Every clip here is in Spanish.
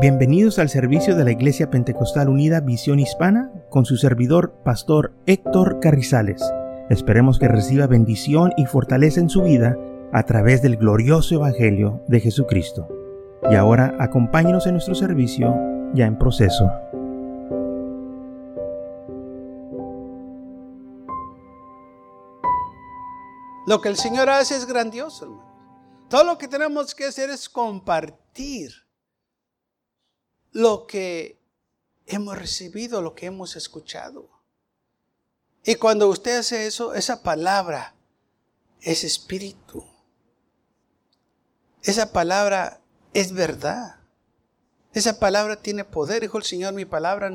Bienvenidos al servicio de la Iglesia Pentecostal Unida Visión Hispana con su servidor, Pastor Héctor Carrizales. Esperemos que reciba bendición y fortaleza en su vida a través del glorioso Evangelio de Jesucristo. Y ahora acompáñenos en nuestro servicio ya en proceso. Lo que el Señor hace es grandioso, hermanos. Todo lo que tenemos que hacer es compartir lo que hemos recibido, lo que hemos escuchado. Y cuando usted hace eso, esa palabra es espíritu. Esa palabra es verdad. Esa palabra tiene poder. Dijo el Señor, mi palabra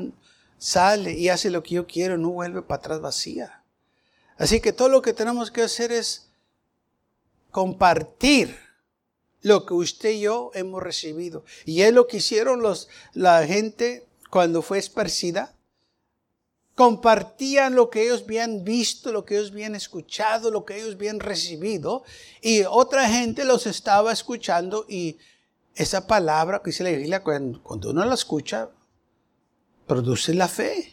sale y hace lo que yo quiero, no vuelve para atrás vacía. Así que todo lo que tenemos que hacer es compartir lo que usted y yo hemos recibido. Y es lo que hicieron los, la gente cuando fue esparcida. Compartían lo que ellos habían visto, lo que ellos habían escuchado, lo que ellos habían recibido. Y otra gente los estaba escuchando y esa palabra que dice la Biblia, cuando, uno la escucha, produce la fe.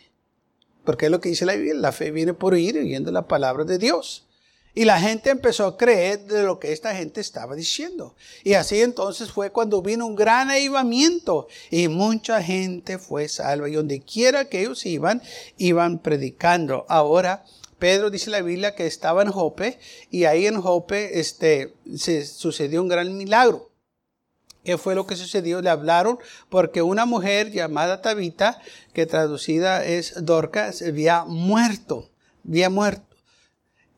Porque es lo que dice la Biblia, la fe viene por oír oyendo la palabra de Dios. Y la gente empezó a creer de lo que esta gente estaba diciendo. Y así entonces fue cuando vino un gran avivamiento y mucha gente fue salva. Y donde quiera que ellos iban, iban predicando. Ahora, Pedro dice la Biblia que estaba en Jope y ahí en Jope este, se sucedió un gran milagro. ¿Qué fue lo que sucedió? Le hablaron porque una mujer llamada Tabita, que traducida es Dorcas, había muerto, había muerto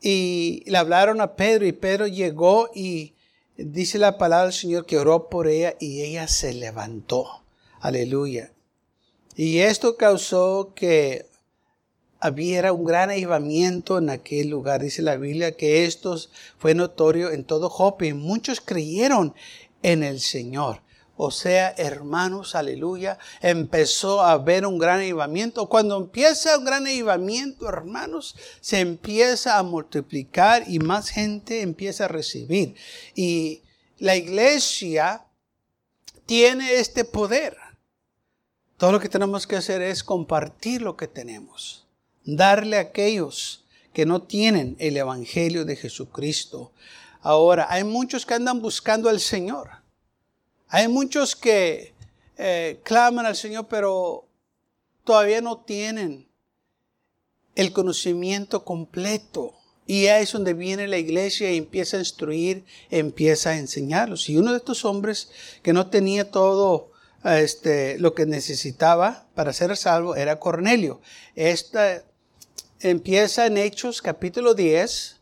y le hablaron a Pedro y Pedro llegó y dice la palabra del Señor que oró por ella y ella se levantó. Aleluya. Y esto causó que había un gran avivamiento en aquel lugar. Dice la Biblia que esto fue notorio en todo Jope y muchos creyeron en el Señor. O sea, hermanos, aleluya, empezó a haber un gran avivamiento. Cuando empieza un gran avivamiento, hermanos, se empieza a multiplicar y más gente empieza a recibir. Y la iglesia tiene este poder. Todo lo que tenemos que hacer es compartir lo que tenemos, darle a aquellos que no tienen el Evangelio de Jesucristo. Ahora, hay muchos que andan buscando al Señor hay muchos que eh, claman al Señor, pero todavía no tienen el conocimiento completo. Y ahí es donde viene la iglesia y empieza a instruir, empieza a enseñarlos. Y uno de estos hombres que no tenía todo este, lo que necesitaba para ser salvo era Cornelio. Esta empieza en Hechos capítulo 10,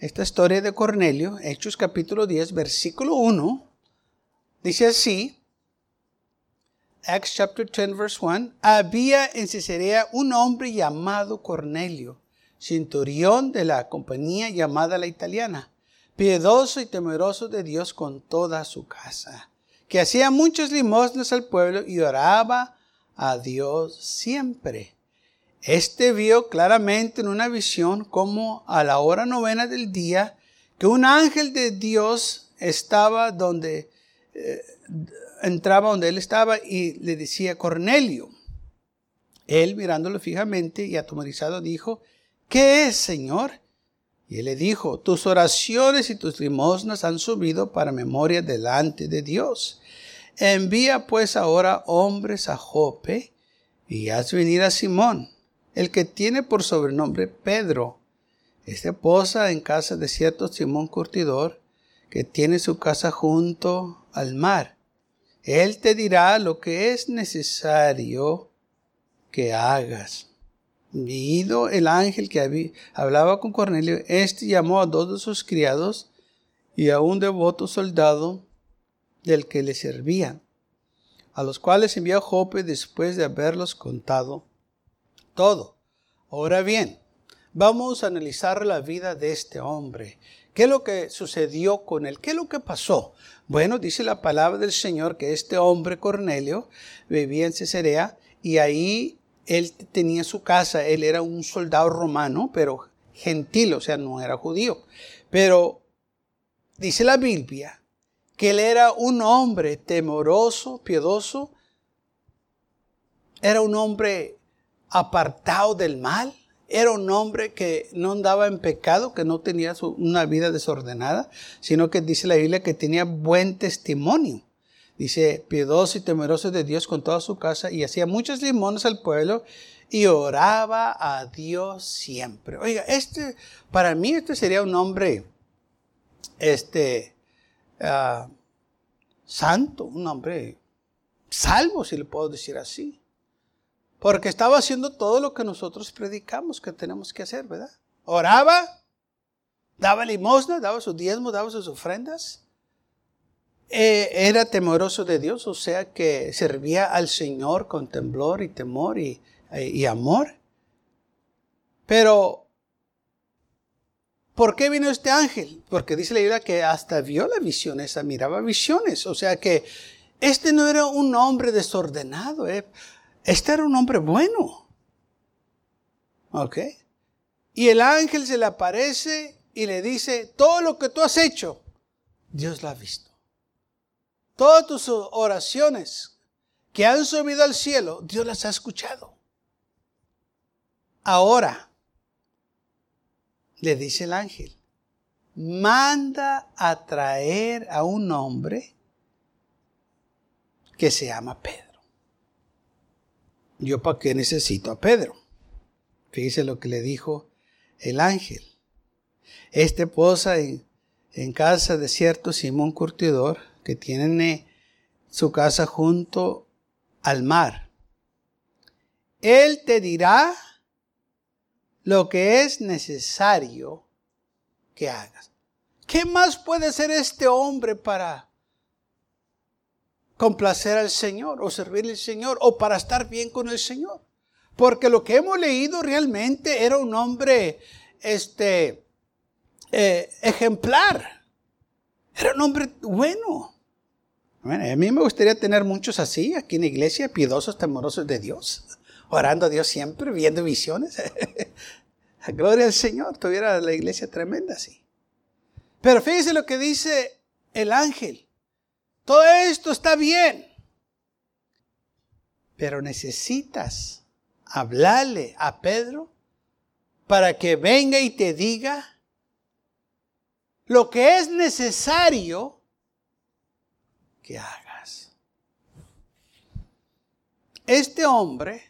esta historia de Cornelio, Hechos capítulo 10, versículo 1. Dice así, Acts chapter 10 verse 1, había en Cesarea un hombre llamado Cornelio, centurión de la compañía llamada la italiana, piedoso y temeroso de Dios con toda su casa, que hacía muchas limosnas al pueblo y oraba a Dios siempre. Este vio claramente en una visión como a la hora novena del día que un ángel de Dios estaba donde eh, entraba donde él estaba y le decía Cornelio. Él mirándolo fijamente y atomorizado dijo, ¿qué es, Señor? Y él le dijo, tus oraciones y tus limosnas han subido para memoria delante de Dios. Envía pues ahora hombres a Jope y haz venir a Simón, el que tiene por sobrenombre Pedro. Este posa en casa de cierto Simón Curtidor, que tiene su casa junto al mar. Él te dirá lo que es necesario que hagas. Vido el ángel que hablaba con Cornelio, este llamó a dos de sus criados y a un devoto soldado del que le servía, a los cuales envió Jope después de haberlos contado todo. Ahora bien, vamos a analizar la vida de este hombre. ¿Qué es lo que sucedió con él? ¿Qué es lo que pasó? Bueno, dice la palabra del Señor que este hombre Cornelio vivía en Cesarea y ahí él tenía su casa. Él era un soldado romano, pero gentil, o sea, no era judío. Pero dice la Biblia que él era un hombre temoroso, piedoso era un hombre apartado del mal, era un hombre que no andaba en pecado, que no tenía una vida desordenada, sino que dice la Biblia que tenía buen testimonio. Dice, piedoso y temeroso de Dios con toda su casa y hacía muchos limones al pueblo y oraba a Dios siempre. Oiga, este, para mí este sería un hombre, este, ah, santo, un hombre salvo, si le puedo decir así. Porque estaba haciendo todo lo que nosotros predicamos que tenemos que hacer, ¿verdad? Oraba, daba limosna, daba sus diezmos, daba sus ofrendas. Eh, era temeroso de Dios, o sea que servía al Señor con temblor y temor y, y amor. Pero, ¿por qué vino este ángel? Porque dice la Biblia que hasta vio la visión, esa miraba visiones. O sea que este no era un hombre desordenado. ¿eh? Este era un hombre bueno. ¿Ok? Y el ángel se le aparece y le dice, todo lo que tú has hecho, Dios lo ha visto. Todas tus oraciones que han subido al cielo, Dios las ha escuchado. Ahora, le dice el ángel, manda a traer a un hombre que se llama Pedro. ¿Yo para qué necesito a Pedro? Fíjese lo que le dijo el ángel. Este posa en, en casa de cierto Simón Curtidor, que tiene su casa junto al mar. Él te dirá lo que es necesario que hagas. ¿Qué más puede ser este hombre para complacer al Señor o servirle al Señor o para estar bien con el Señor. Porque lo que hemos leído realmente era un hombre este, eh, ejemplar. Era un hombre bueno. a mí me gustaría tener muchos así aquí en la iglesia, piedosos, temorosos de Dios, orando a Dios siempre, viendo visiones. Gloria al Señor, tuviera la iglesia tremenda así. Pero fíjese lo que dice el ángel. Todo esto está bien. Pero necesitas hablarle a Pedro para que venga y te diga lo que es necesario que hagas. Este hombre,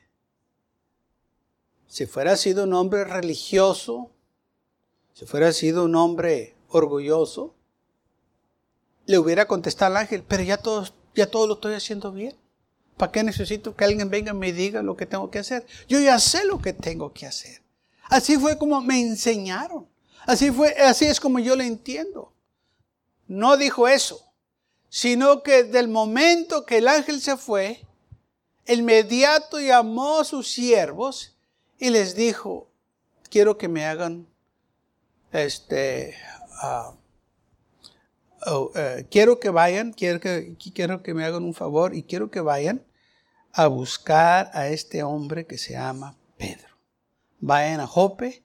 si fuera sido un hombre religioso, si fuera sido un hombre orgulloso, le hubiera contestado al ángel, pero ya todo, ya todo lo estoy haciendo bien. ¿Para qué necesito que alguien venga y me diga lo que tengo que hacer? Yo ya sé lo que tengo que hacer. Así fue como me enseñaron. Así fue, así es como yo le entiendo. No dijo eso, sino que del momento que el ángel se fue, inmediato llamó a sus siervos y les dijo, quiero que me hagan este, uh, Oh, eh, quiero que vayan, quiero que, quiero que me hagan un favor y quiero que vayan a buscar a este hombre que se llama Pedro. Vayan a Jope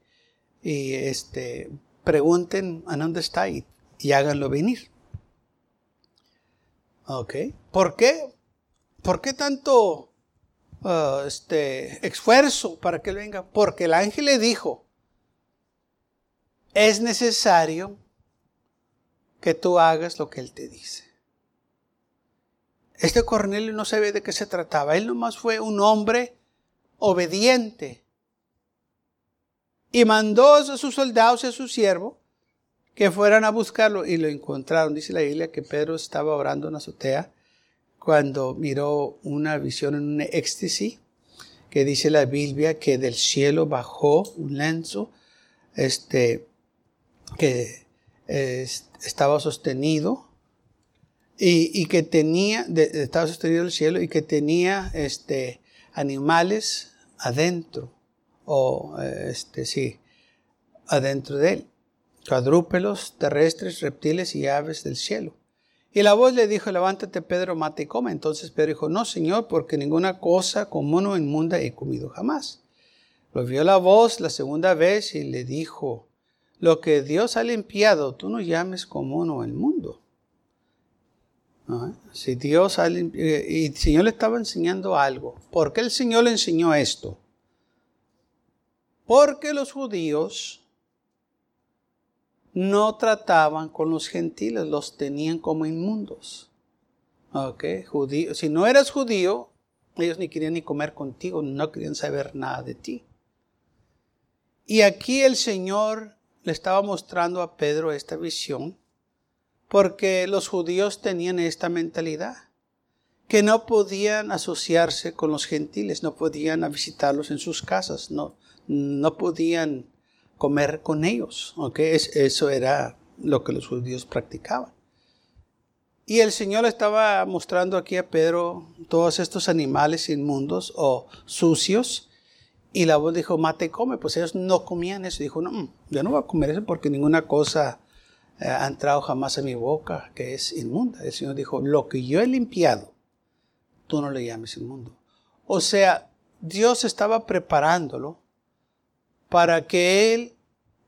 y este, pregunten a dónde está y, háganlo venir. ¿Ok? ¿Por qué? ¿Por qué tanto uh, este, esfuerzo para que él venga? Porque el ángel le dijo, es necesario que tú hagas lo que Él te dice. Este Cornelio no sabía de qué se trataba. Él nomás fue un hombre obediente. Y mandó a sus soldados y a su siervo que fueran a buscarlo y lo encontraron. Dice la Biblia que Pedro estaba orando en la azotea cuando miró una visión en un éxtasis, que dice la Biblia que del cielo bajó un lenzo, este, que estaba sostenido y, que tenía, estaba sostenido el cielo y que tenía este, animales adentro, o este, sí, adentro de él, cuadrúpedos, terrestres, reptiles y aves del cielo. Y la voz le dijo, levántate Pedro, mate y come. Entonces Pedro dijo, no Señor, porque ninguna cosa común o inmunda he comido jamás. Lo vio la voz la segunda vez y le dijo, lo que Dios ha limpiado, tú no llames común el mundo. Si Dios eh, y el Señor le estaba enseñando algo. ¿Por qué el Señor le enseñó esto? Porque los judíos no trataban con los gentiles, los tenían como inmundos. Okay, judío. Si no eras judío, ellos ni querían ni comer contigo, no querían saber nada de ti. Y aquí el Señor le estaba mostrando a Pedro esta visión porque los judíos tenían esta mentalidad, que no podían asociarse con los gentiles, no podían visitarlos en sus casas, no, no podían comer con ellos. ¿okay? Eso era lo que los judíos practicaban. Y el Señor estaba mostrando aquí a Pedro todos estos animales inmundos o sucios. Y la voz dijo, mate, come. Pues ellos no comían eso. Dijo, no, mm, yo no voy a comer eso porque ninguna cosa eh, ha entrado jamás a mi boca que es inmunda. El Señor dijo, lo que yo he limpiado, tú no le llames inmundo. O sea, Dios estaba preparándolo para que él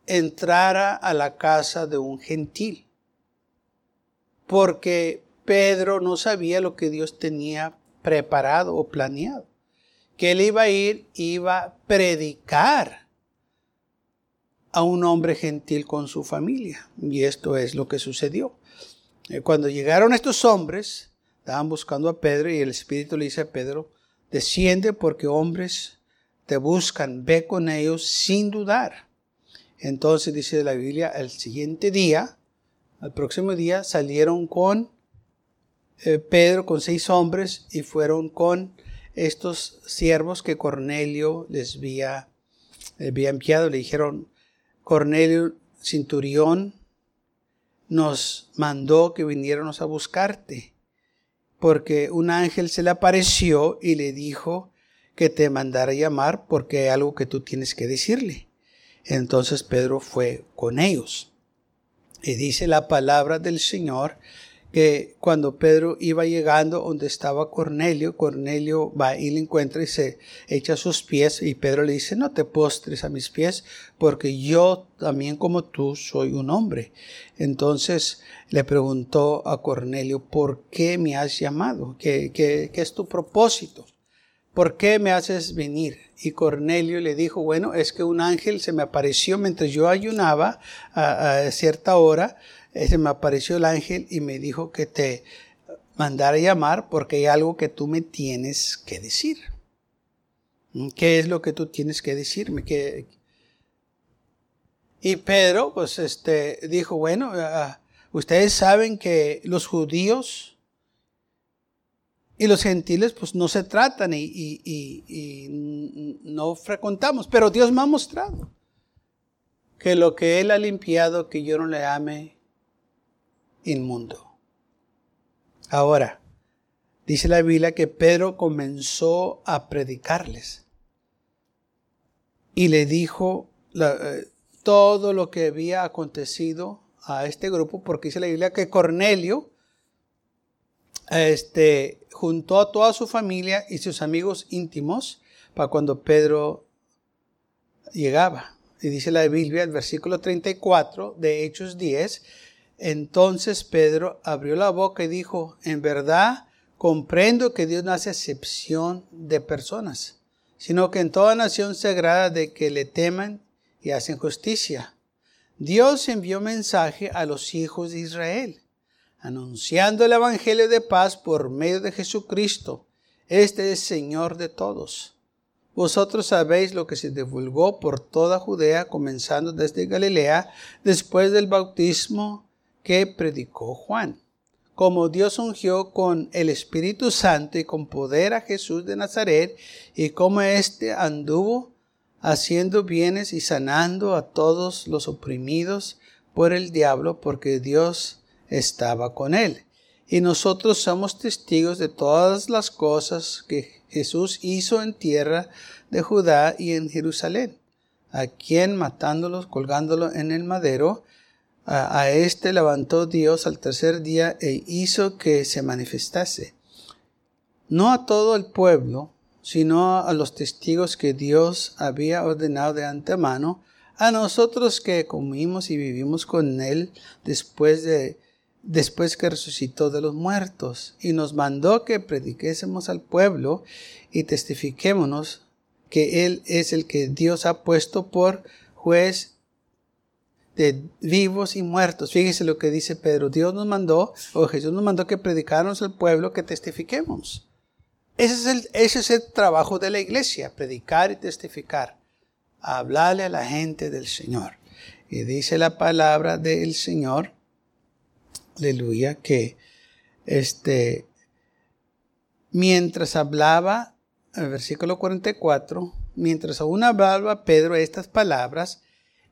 entrara a la casa de un gentil. Porque Pedro no sabía lo que Dios tenía preparado o planeado. Que él iba a ir, iba a predicar a un hombre gentil con su familia. Y esto es lo que sucedió. Eh, cuando llegaron estos hombres, estaban buscando a Pedro y el Espíritu le dice a Pedro, desciende porque hombres te buscan, ve con ellos sin dudar. Entonces dice la Biblia, el siguiente día, al próximo día, salieron con eh, Pedro, con seis hombres, y fueron con estos siervos que Cornelio les había, había enviado. Le dijeron, Cornelio Cinturión nos mandó que viniéramos a buscarte, porque un ángel se le apareció y le dijo que te mandara llamar porque hay algo que tú tienes que decirle. Entonces Pedro fue con ellos. Y dice la palabra del Señor que cuando Pedro iba llegando donde estaba Cornelio, Cornelio va y le encuentra y se echa a sus pies y Pedro le dice, no te postres a mis pies porque yo también como tú soy un hombre. Entonces le preguntó a Cornelio, ¿por qué me has llamado? ¿Qué, qué, qué es tu propósito? ¿Por qué me haces venir? Y Cornelio le dijo, bueno, es que un ángel se me apareció mientras yo ayunaba a, a cierta hora se me apareció el ángel y me dijo que te mandara llamar porque hay algo que tú me tienes que decir. ¿Qué es lo que tú tienes que decirme? Y Pedro, pues, este, dijo, bueno, ah, ustedes saben que los judíos y los gentiles, pues, no se tratan y, y no frecuentamos, pero Dios me ha mostrado que lo que Él ha limpiado, que yo no le ame, inmundo. Ahora, dice la Biblia que Pedro comenzó a predicarles y le dijo eh, todo lo que había acontecido a este grupo, porque dice la Biblia que Cornelio este, juntó a toda su familia y sus amigos íntimos para cuando Pedro llegaba. Y dice la Biblia, el versículo 34 de Hechos 10, entonces Pedro abrió la boca y dijo, en verdad comprendo que Dios no hace excepción de personas, sino que en toda nación se agrada de que le teman y hacen justicia. Dios envió mensaje a los hijos de Israel, anunciando el Evangelio de paz por medio de Jesucristo. Este es Señor de todos. Vosotros sabéis lo que se divulgó por toda Judea, comenzando desde Galilea, después del bautismo que predicó Juan. Como Dios ungió con el Espíritu Santo y con poder a Jesús de Nazaret, y como éste anduvo haciendo bienes y sanando a todos los oprimidos por el diablo, porque Dios estaba con él. Y nosotros somos testigos de todas las cosas que Jesús hizo en tierra de Judá y en Jerusalén, a quien matándolos, colgándolo en el madero, a, este levantó Dios al tercer día e hizo que se manifestase. No a todo el pueblo, sino a los testigos que Dios había ordenado de antemano, a nosotros que comimos y vivimos con Él después de, después que resucitó de los muertos y nos mandó que prediquésemos al pueblo y testifiquémonos que Él es el que Dios ha puesto por juez de vivos y muertos. Fíjese lo que dice Pedro. Dios nos mandó, o Jesús nos mandó que predicáramos al pueblo, que testifiquemos. Ese es, el, ese es el trabajo de la iglesia, predicar y testificar. Hablarle a la gente del Señor. Y dice la palabra del Señor aleluya, que este, mientras hablaba, el versículo 44, mientras aún hablaba Pedro estas palabras,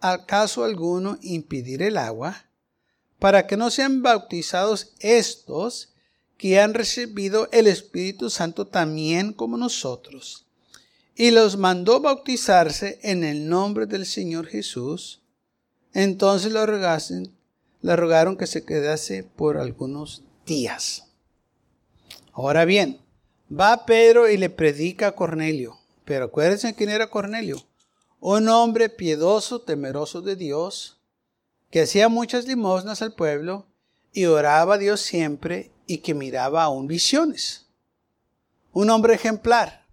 acaso alguno impedir el agua para que no sean bautizados estos que han recibido el Espíritu Santo también como nosotros? Y los mandó bautizarse en el nombre del Señor Jesús. Entonces le, rogasen, le rogaron que se quedase por algunos días. Ahora bien, va Pedro y le predica a Cornelio. Pero acuérdense quién era Cornelio. Un hombre piedoso, temeroso de Dios, que hacía muchas limosnas al pueblo y oraba a Dios siempre y que miraba aún visiones. Un hombre ejemplar.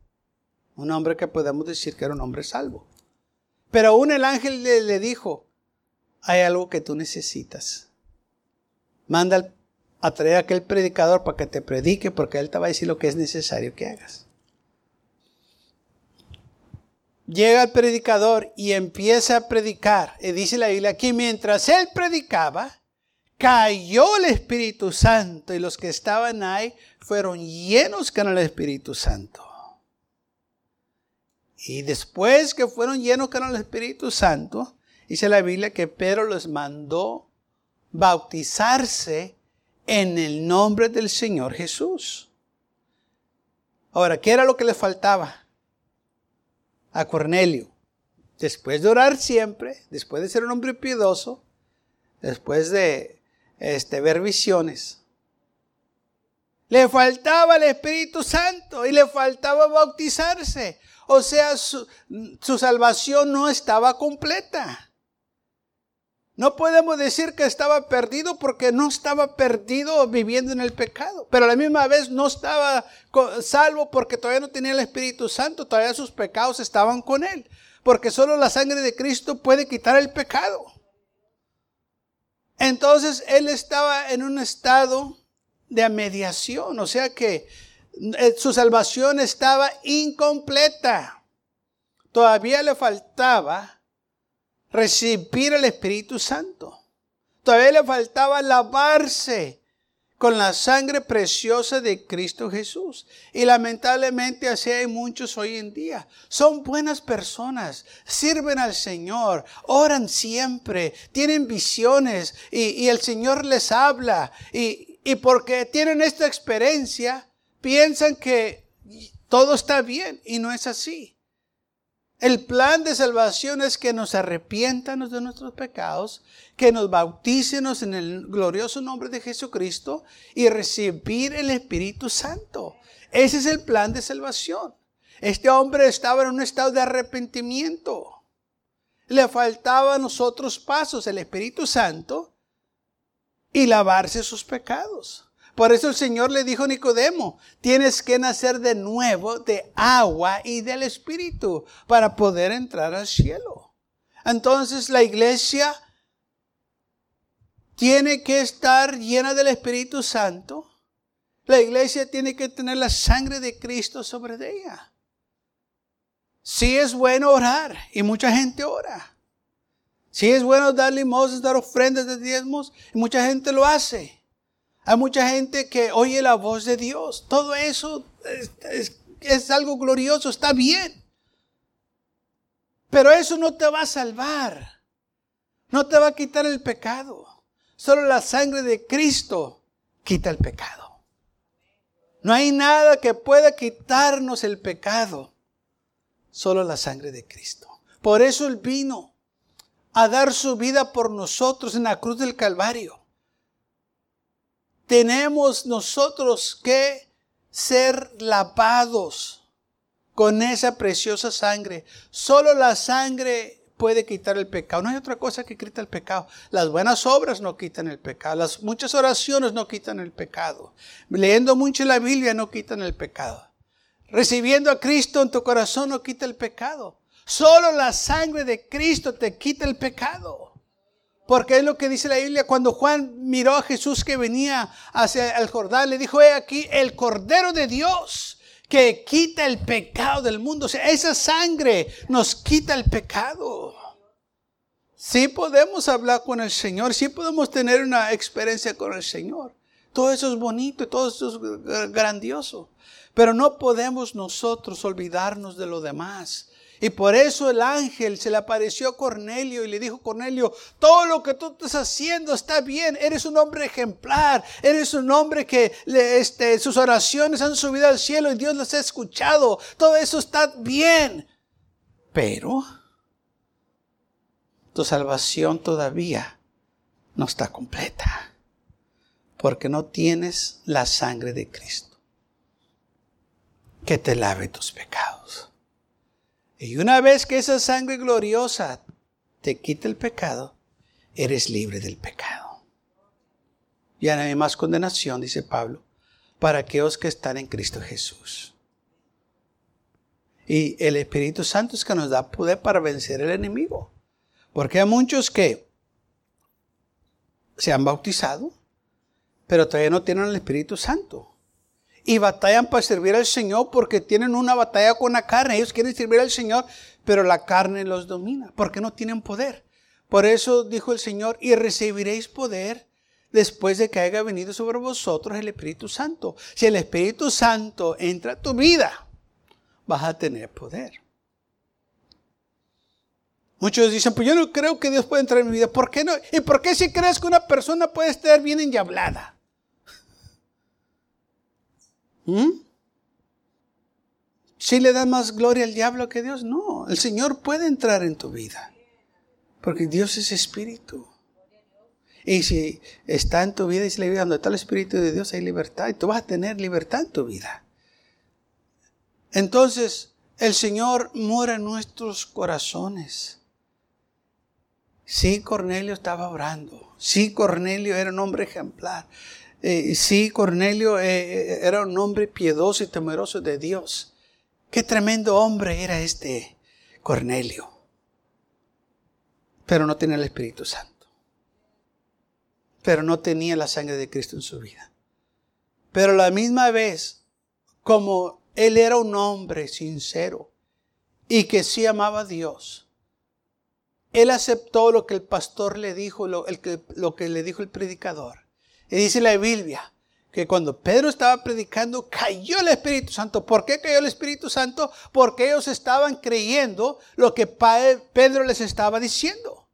Un hombre que podemos decir que era un hombre salvo. Pero aún el ángel le, le dijo, hay algo que tú necesitas. Manda a traer a aquel predicador para que te predique, porque él te va a decir lo que es necesario que hagas. Llega el predicador y empieza a predicar. Y dice la Biblia aquí, mientras él predicaba, cayó el Espíritu Santo y los que estaban ahí fueron llenos con el Espíritu Santo. Y después que fueron llenos con el Espíritu Santo, Dice la Biblia que Pedro los mandó bautizarse en el nombre del Señor Jesús. Ahora, ¿qué era lo que le faltaba a Cornelio? Después de orar siempre, después de ser un hombre piadoso, después de este, ver visiones, le faltaba el Espíritu Santo y le faltaba bautizarse. O sea, su salvación no estaba completa. No podemos decir que estaba perdido porque no estaba perdido viviendo en el pecado, pero a la misma vez no estaba salvo porque todavía no tenía el Espíritu Santo, todavía sus pecados estaban con él, porque solo la sangre de Cristo puede quitar el pecado. Entonces él estaba en un estado de mediación, o sea que eh, su salvación estaba incompleta. Todavía le faltaba recibir el Espíritu Santo. Todavía le faltaba lavarse con la sangre preciosa de Cristo Jesús. Y lamentablemente así hay muchos hoy en día. Son buenas personas, sirven al Señor, oran siempre, tienen visiones y, el Señor les habla. Y, y porque tienen esta experiencia, piensan que todo está bien y no es así. El plan de salvación es que nos arrepiéntanos de nuestros pecados, que nos bautícenos en el glorioso nombre de Jesucristo y recibir el Espíritu Santo. Ese es el plan de salvación. Este hombre estaba en un estado de arrepentimiento. Le faltaban los otros pasos, el Espíritu Santo y lavarse sus pecados. Por eso el Señor le dijo a Nicodemo, tienes que nacer de nuevo de agua y del Espíritu para poder entrar al cielo. Entonces la iglesia tiene que estar llena del Espíritu Santo. La iglesia tiene que tener la sangre de Cristo sobre ella. Sí es bueno orar y mucha gente ora. Sí es bueno dar limosnas, dar ofrendas de diezmos y mucha gente lo hace. Hay mucha gente que oye la voz de Dios. Todo eso es, algo glorioso, está bien. Pero eso no te va a salvar. No te va a quitar el pecado. Solo la sangre de Cristo quita el pecado. No hay nada que pueda quitarnos el pecado, solo la sangre de Cristo. Por eso Él vino a dar su vida por nosotros en la cruz del Calvario. Tenemos nosotros que ser lavados con esa preciosa sangre. Solo la sangre puede quitar el pecado. No hay otra cosa que quita el pecado. Las buenas obras no quitan el pecado. Las muchas oraciones no quitan el pecado. Leyendo mucho la Biblia no quitan el pecado. Recibiendo a Cristo en tu corazón no quita el pecado. Solo la sangre de Cristo te quita el pecado. Porque es lo que dice la Biblia cuando Juan miró a Jesús que venía hacia el Jordán, le dijo, he aquí el Cordero de Dios que quita el pecado del mundo. O sea, esa sangre nos quita el pecado. Sí podemos hablar con el Señor, sí podemos tener una experiencia con el Señor. Todo eso es bonito, todo eso es grandioso. Pero no podemos nosotros olvidarnos de lo demás. Y por eso el ángel se le apareció a Cornelio y le dijo, Cornelio, todo lo que tú estás haciendo está bien, eres un hombre ejemplar, eres un hombre que este, sus oraciones han subido al cielo y Dios las ha escuchado, todo eso está bien. Pero tu salvación todavía no está completa, porque no tienes la sangre de Cristo que te lave tus pecados. Y una vez que esa sangre gloriosa te quita el pecado, eres libre del pecado. Ya no hay más condenación, dice Pablo, para aquellos que están en Cristo Jesús. Y el Espíritu Santo es que nos da poder para vencer el enemigo. Porque hay muchos que se han bautizado, pero todavía no tienen el Espíritu Santo y batallan para servir al Señor porque tienen una batalla con la carne. Ellos quieren servir al Señor, pero la carne los domina porque no tienen poder. Por eso dijo el Señor, y recibiréis poder después de que haya venido sobre vosotros el Espíritu Santo. Si el Espíritu Santo entra a tu vida, vas a tener poder. Muchos dicen, pues yo no creo que Dios pueda entrar en mi vida. ¿Por qué no? ¿Y por qué si crees que una persona puede estar bien enyablada? ¿Mm? Si le da más gloria al diablo que Dios, no. El Señor puede entrar en tu vida. Porque Dios es espíritu. Y si está en tu vida, dice la vida, donde está el Espíritu de Dios hay libertad. Y tú vas a tener libertad en tu vida. Entonces, el Señor mora en nuestros corazones. Sí, Cornelio estaba orando. Sí, Cornelio era un hombre ejemplar. Eh, sí, Cornelio eh, eh, era un hombre piedoso y temeroso de Dios. Qué tremendo hombre era este Cornelio. Pero no tenía el Espíritu Santo. Pero no tenía la sangre de Cristo en su vida. Pero la misma vez, como él era un hombre sincero y que sí amaba a Dios, él aceptó lo que el pastor le dijo, lo que le dijo el predicador. Y dice la Biblia que cuando Pedro estaba predicando, cayó el Espíritu Santo. ¿Por qué cayó el Espíritu Santo? Porque ellos estaban creyendo lo que Pedro les estaba diciendo.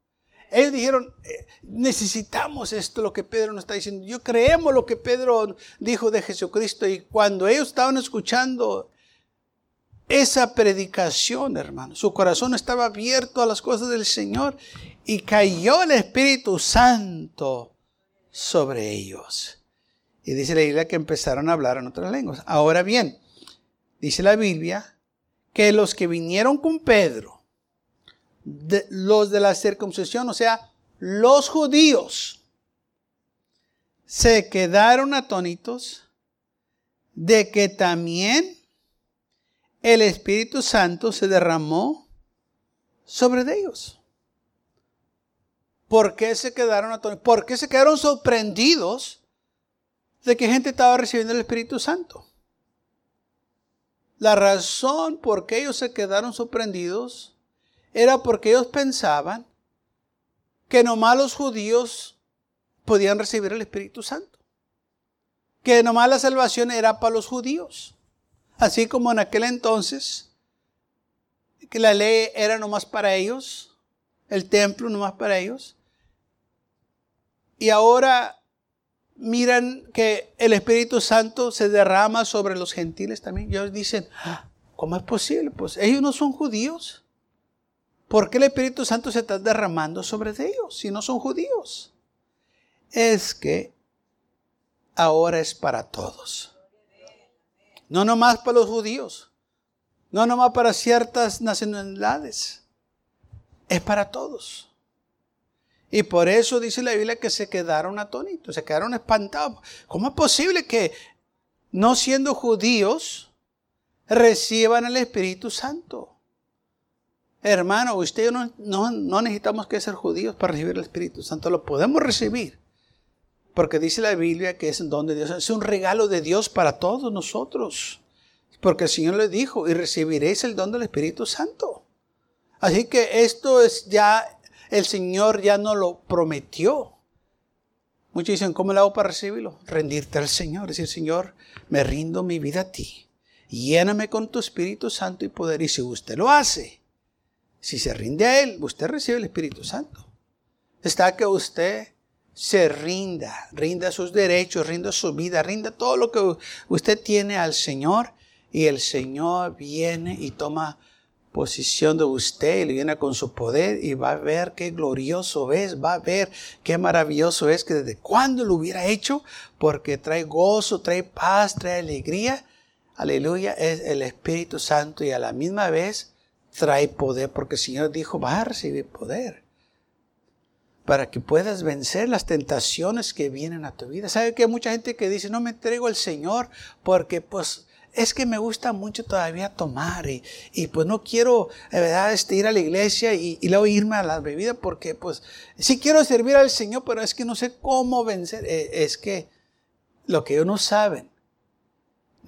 Ellos dijeron, eh, necesitamos esto, lo que Pedro nos está diciendo. Yo creemos lo que Pedro dijo de Jesucristo. Y cuando ellos estaban escuchando esa predicación, hermano, su corazón estaba abierto a las cosas del Señor y cayó el Espíritu Santo sobre ellos. Y dice la Biblia que empezaron a hablar en otras lenguas. Ahora bien, dice la Biblia que los que vinieron con Pedro, los de la circuncisión, o sea, los judíos, se quedaron atónitos de que también el Espíritu Santo se derramó sobre ellos. ¿Por qué se quedaron atónitos? ¿Por qué se quedaron sorprendidos de que gente estaba recibiendo el Espíritu Santo? La razón por qué ellos se quedaron sorprendidos era porque ellos pensaban que nomás los judíos podían recibir el Espíritu Santo. Que nomás la salvación era para los judíos. Así como en aquel entonces, que la ley era nomás para ellos, el templo nomás para ellos. Y ahora miran que el Espíritu Santo se derrama sobre los gentiles también. Ellos dicen, ah, ¿cómo es posible? Pues ellos no son judíos. ¿Por qué el Espíritu Santo se está derramando sobre ellos si no son judíos? Es que ahora es para todos. No nomás para los judíos. No nomás para ciertas nacionalidades. Es para todos. Y por eso dice la Biblia que se quedaron atónitos, se quedaron espantados. ¿Cómo es posible que no siendo judíos reciban el Espíritu Santo? Hermano, usted no, no, no necesitamos que ser judíos para recibir el Espíritu Santo, lo podemos recibir. Porque dice la Biblia que es un don de Dios, es un regalo de Dios para todos nosotros. Porque el Señor le dijo, y recibiréis el don del Espíritu Santo. Así que esto es ya el Señor ya no lo prometió. Muchos dicen, ¿cómo le hago para recibirlo? Rendirte al Señor, decir, Señor, me rindo mi vida a ti. Lléname con tu Espíritu Santo y poder. Y si usted lo hace, si se rinde a Él, usted recibe el Espíritu Santo. Está que usted se rinda, rinda sus derechos, rinda su vida, rinda todo lo que usted tiene al Señor y el Señor viene y toma posición de usted y le viene con su poder y va a ver qué glorioso es, va a ver qué maravilloso es que desde cuándo lo hubiera hecho, porque trae gozo, trae paz, trae alegría. Aleluya, es el Espíritu Santo y a la misma vez trae poder, porque el Señor dijo, va a recibir poder para que puedas vencer las tentaciones que vienen a tu vida. ¿Sabe que hay mucha gente que dice, no me entrego al Señor porque pues es que me gusta mucho todavía tomar y, pues no quiero, verdad, este, ir a la iglesia y, luego irme a la bebida porque pues sí quiero servir al Señor, pero es que no sé cómo vencer. E, es que lo que ellos no saben,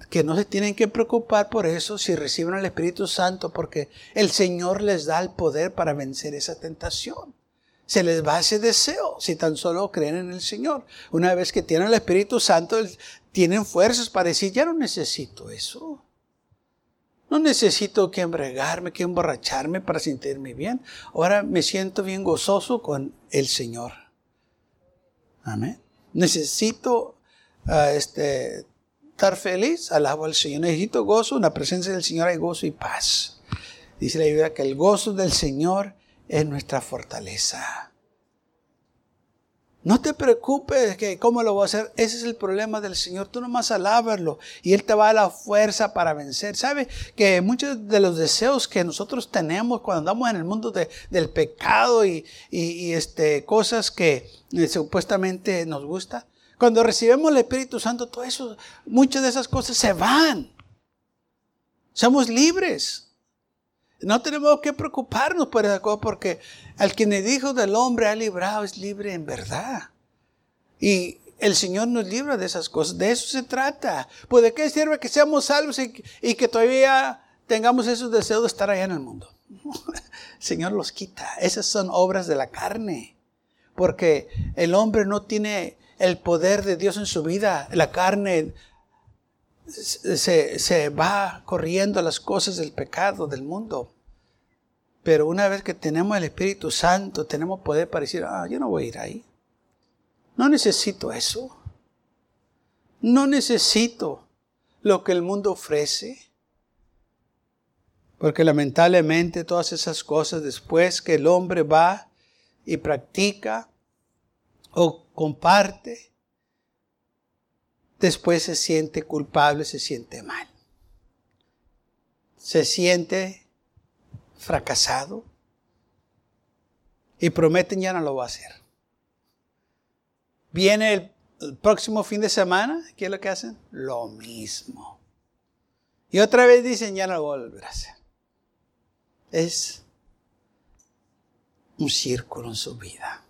que no se tienen que preocupar por eso si reciben al Espíritu Santo, porque el Señor les da el poder para vencer esa tentación se les va ese deseo si tan solo creen en el Señor. Una vez que tienen el Espíritu Santo, tienen fuerzas para decir, ya no necesito eso. No necesito que embregarme, que emborracharme para sentirme bien. Ahora me siento bien gozoso con el Señor. Amén. Necesito ah, este, estar feliz, alabo al Señor. Necesito gozo, en la presencia del Señor hay gozo y paz. Dice la Biblia que el gozo del Señor es nuestra fortaleza. No te preocupes que cómo lo voy a hacer. Ese es el problema del Señor. Tú nomás alábalo y Él te va a dar la fuerza para vencer. ¿Sabe que muchos de los deseos que nosotros tenemos cuando andamos en el mundo del pecado y, este, cosas que eh, supuestamente nos gusta, cuando recibimos el Espíritu Santo, todo eso, muchas de esas cosas se van. Somos libres. No tenemos que preocuparnos por esa cosa porque al quien le dijo del hombre ha librado es libre en verdad. Y el Señor nos libra de esas cosas. De eso se trata. Pues de qué sirve que seamos salvos y, que todavía tengamos esos deseos de estar allá en el mundo. el Señor los quita. Esas son obras de la carne. Porque el hombre no tiene el poder de Dios en su vida. La carne se, se va corriendo las cosas del pecado, del mundo. Pero una vez que tenemos el Espíritu Santo, tenemos poder para decir, ah, yo no voy a ir ahí. No necesito eso. No necesito lo que el mundo ofrece. Porque lamentablemente todas esas cosas después que el hombre va y practica o comparte, después se siente culpable, se siente mal. Se siente fracasado y prometen ya no lo va a hacer. Viene el, próximo fin de semana, ¿qué es lo que hacen? Lo mismo. Y otra vez dicen ya no lo voy a a hacer. Es un círculo en su vida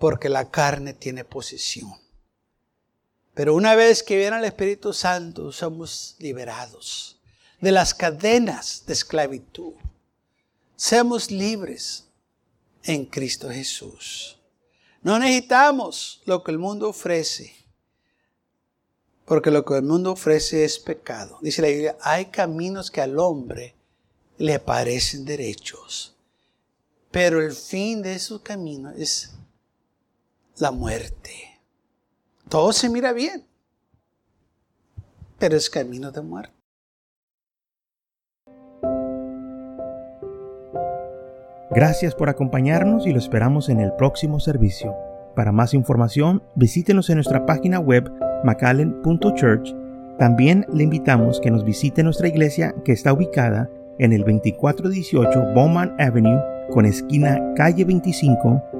porque la carne tiene posición. Pero una vez que viene el Espíritu Santo, somos liberados de las cadenas de esclavitud. Seamos libres en Cristo Jesús. No necesitamos lo que el mundo ofrece, porque lo que el mundo ofrece es pecado. Dice la Biblia, hay caminos que al hombre le parecen derechos, pero el fin de esos caminos es la muerte. Todo se mira bien, pero es camino de muerte. Gracias por acompañarnos y lo esperamos en el próximo servicio. Para más información, visítenos en nuestra página web macallen.church. También le invitamos que nos visite nuestra iglesia que está ubicada en el 2418 Bowman Avenue con esquina calle 25